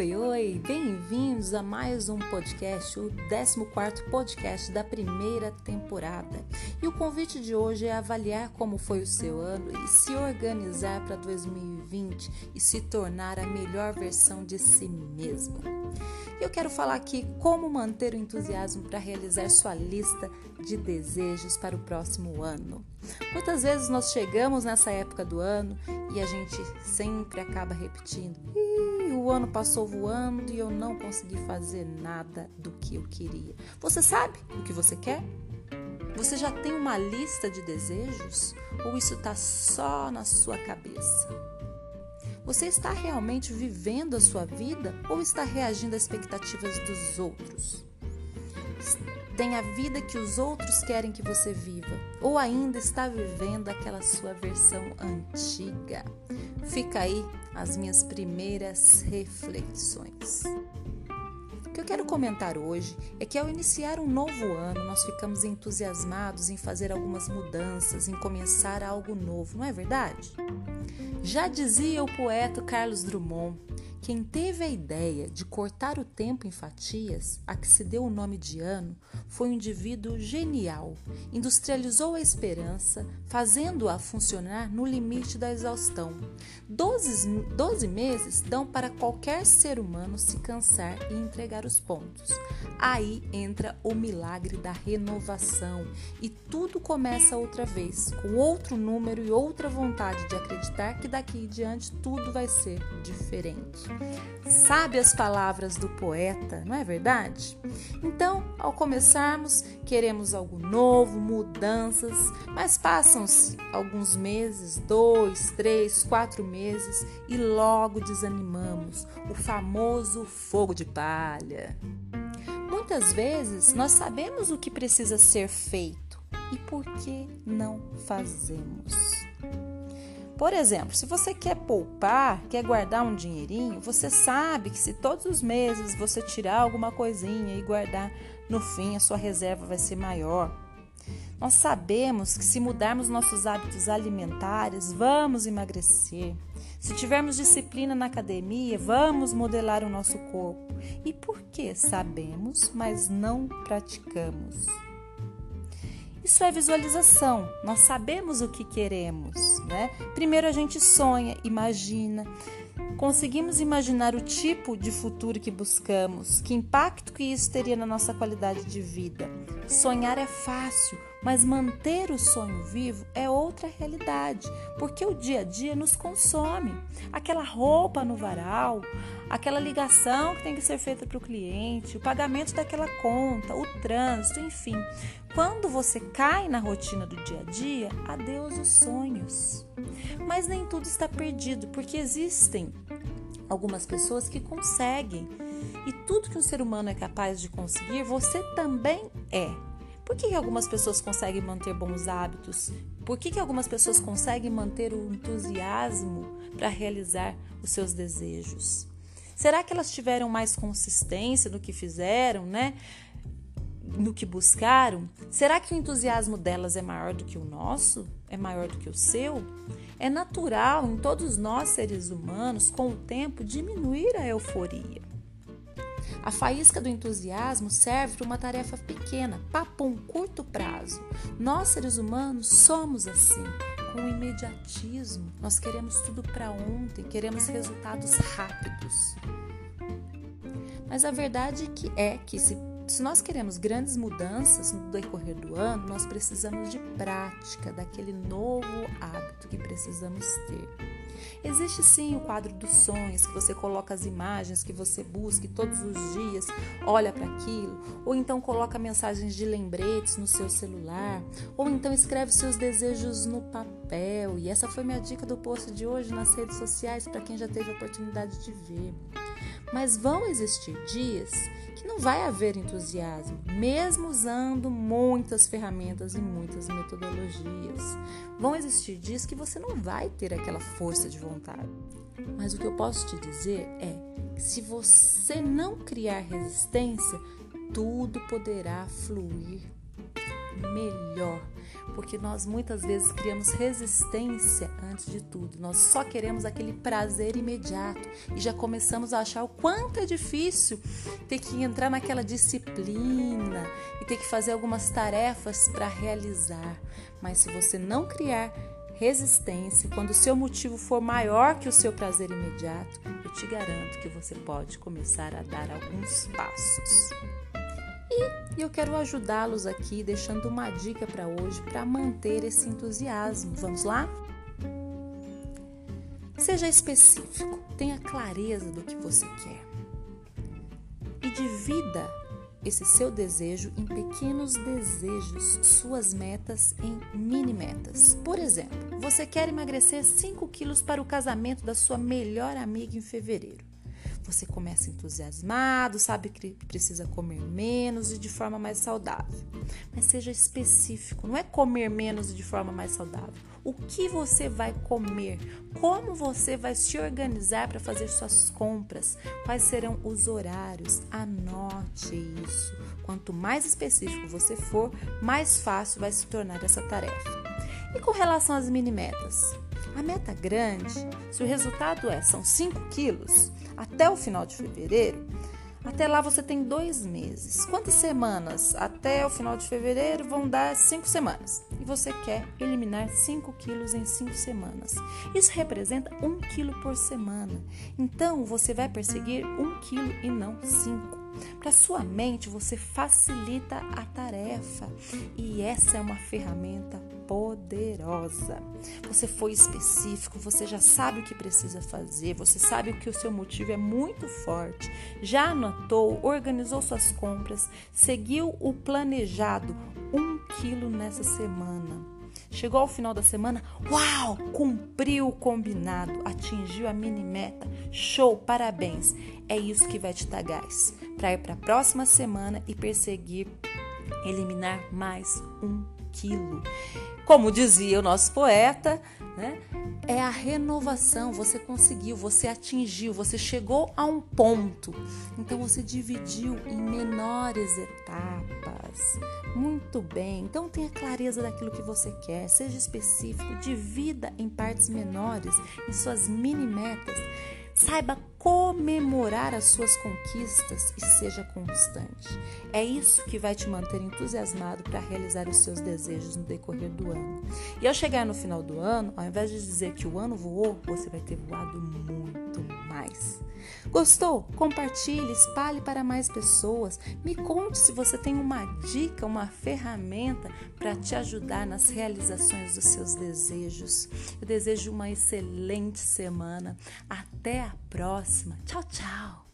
oi, oi! Bem-vindos a mais um podcast, o 14 podcast da primeira temporada. E o convite de hoje é avaliar como foi o seu ano e se organizar para 2020 e se tornar a melhor versão de si mesmo. Eu quero falar aqui como manter o entusiasmo para realizar sua lista de desejos para o próximo ano. Muitas vezes nós chegamos nessa época do ano e a gente sempre acaba repetindo: o ano passou voando e eu não consegui fazer nada do que eu queria. Você sabe o que você quer? Você já tem uma lista de desejos? Ou isso está só na sua cabeça? Você está realmente vivendo a sua vida ou está reagindo às expectativas dos outros? Tem a vida que os outros querem que você viva ou ainda está vivendo aquela sua versão antiga? Fica aí as minhas primeiras reflexões. O que eu quero comentar hoje é que ao iniciar um novo ano, nós ficamos entusiasmados em fazer algumas mudanças, em começar algo novo, não é verdade? Já dizia o poeta Carlos Drummond, quem teve a ideia de cortar o tempo em fatias, a que se deu o nome de ano, foi um indivíduo genial. Industrializou a esperança, fazendo-a funcionar no limite da exaustão. Doze, doze meses dão para qualquer ser humano se cansar e entregar os pontos. Aí entra o milagre da renovação e tudo começa outra vez, com outro número e outra vontade de acreditar que daqui em diante tudo vai ser diferente. Sabe as palavras do poeta, não é verdade? Então, ao começarmos, queremos algo novo, mudanças, mas passam-se alguns meses, dois, três, quatro meses e logo desanimamos o famoso fogo de palha. Muitas vezes nós sabemos o que precisa ser feito e por que não fazemos. Por exemplo, se você quer poupar, quer guardar um dinheirinho, você sabe que se todos os meses você tirar alguma coisinha e guardar, no fim a sua reserva vai ser maior. Nós sabemos que se mudarmos nossos hábitos alimentares, vamos emagrecer. Se tivermos disciplina na academia, vamos modelar o nosso corpo. E por que sabemos, mas não praticamos? Isso é visualização. Nós sabemos o que queremos, né? Primeiro a gente sonha, imagina. Conseguimos imaginar o tipo de futuro que buscamos, que impacto que isso teria na nossa qualidade de vida. Sonhar é fácil, mas manter o sonho vivo é outra realidade, porque o dia a dia nos consome. Aquela roupa no varal, aquela ligação que tem que ser feita para o cliente, o pagamento daquela conta, o trânsito, enfim. Quando você cai na rotina do dia a dia, adeus os sonhos. Mas nem tudo está perdido, porque existem algumas pessoas que conseguem. E tudo que um ser humano é capaz de conseguir, você também é. Por que algumas pessoas conseguem manter bons hábitos? Por que, que algumas pessoas conseguem manter o entusiasmo para realizar os seus desejos? Será que elas tiveram mais consistência no que fizeram, né? No que buscaram? Será que o entusiasmo delas é maior do que o nosso? É maior do que o seu? É natural em todos nós seres humanos, com o tempo, diminuir a euforia. A faísca do entusiasmo serve para uma tarefa pequena, papum, curto prazo. Nós, seres humanos, somos assim, com imediatismo. Nós queremos tudo para ontem, queremos resultados rápidos. Mas a verdade é que se, se nós queremos grandes mudanças no decorrer do ano, nós precisamos de prática, daquele novo hábito que precisamos ter. Existe sim o quadro dos sonhos, que você coloca as imagens que você busca todos os dias, olha para aquilo, ou então coloca mensagens de lembretes no seu celular, ou então escreve seus desejos no papel. E essa foi minha dica do post de hoje nas redes sociais para quem já teve a oportunidade de ver. Mas vão existir dias que não vai haver entusiasmo, mesmo usando muitas ferramentas e muitas metodologias. Vão existir dias que você não vai ter aquela força de vontade. Mas o que eu posso te dizer é que se você não criar resistência, tudo poderá fluir melhor. Porque nós muitas vezes criamos resistência antes de tudo. Nós só queremos aquele prazer imediato e já começamos a achar o quanto é difícil ter que entrar naquela disciplina e ter que fazer algumas tarefas para realizar. Mas se você não criar resistência, quando o seu motivo for maior que o seu prazer imediato, eu te garanto que você pode começar a dar alguns passos. E eu quero ajudá-los aqui deixando uma dica para hoje para manter esse entusiasmo. Vamos lá? Seja específico, tenha clareza do que você quer e divida esse seu desejo em pequenos desejos, suas metas em mini metas. Por exemplo, você quer emagrecer 5 quilos para o casamento da sua melhor amiga em fevereiro. Você começa entusiasmado, sabe que precisa comer menos e de forma mais saudável. Mas seja específico, não é comer menos e de forma mais saudável. O que você vai comer? Como você vai se organizar para fazer suas compras? Quais serão os horários? Anote isso. Quanto mais específico você for, mais fácil vai se tornar essa tarefa. E com relação às mini metas? A meta grande, se o resultado é são 5 quilos até o final de fevereiro, até lá você tem dois meses. Quantas semanas? Até o final de fevereiro vão dar cinco semanas. E você quer eliminar 5 quilos em cinco semanas. Isso representa um quilo por semana. Então você vai perseguir um quilo e não cinco. Para sua mente, você facilita a tarefa e essa é uma ferramenta poderosa. Você foi específico, você já sabe o que precisa fazer, você sabe que o seu motivo é muito forte, já anotou, organizou suas compras, seguiu o planejado, um quilo nessa semana. Chegou ao final da semana, uau, cumpriu o combinado, atingiu a mini meta. Show, parabéns. É isso que vai te dar gás para ir para a próxima semana e perseguir eliminar mais um quilo. Como dizia o nosso poeta, né? É a renovação. Você conseguiu, você atingiu, você chegou a um ponto. Então você dividiu em menores etapas. Muito bem. Então tenha clareza daquilo que você quer, seja específico, divida em partes menores, em suas mini metas Saiba comemorar as suas conquistas e seja constante. É isso que vai te manter entusiasmado para realizar os seus desejos no decorrer do ano. E ao chegar no final do ano, ao invés de dizer que o ano voou, você vai ter voado muito mais. Gostou? Compartilhe, espalhe para mais pessoas. Me conte se você tem uma dica, uma ferramenta para te ajudar nas realizações dos seus desejos. Eu desejo uma excelente semana. Até a próxima. Tchau, tchau.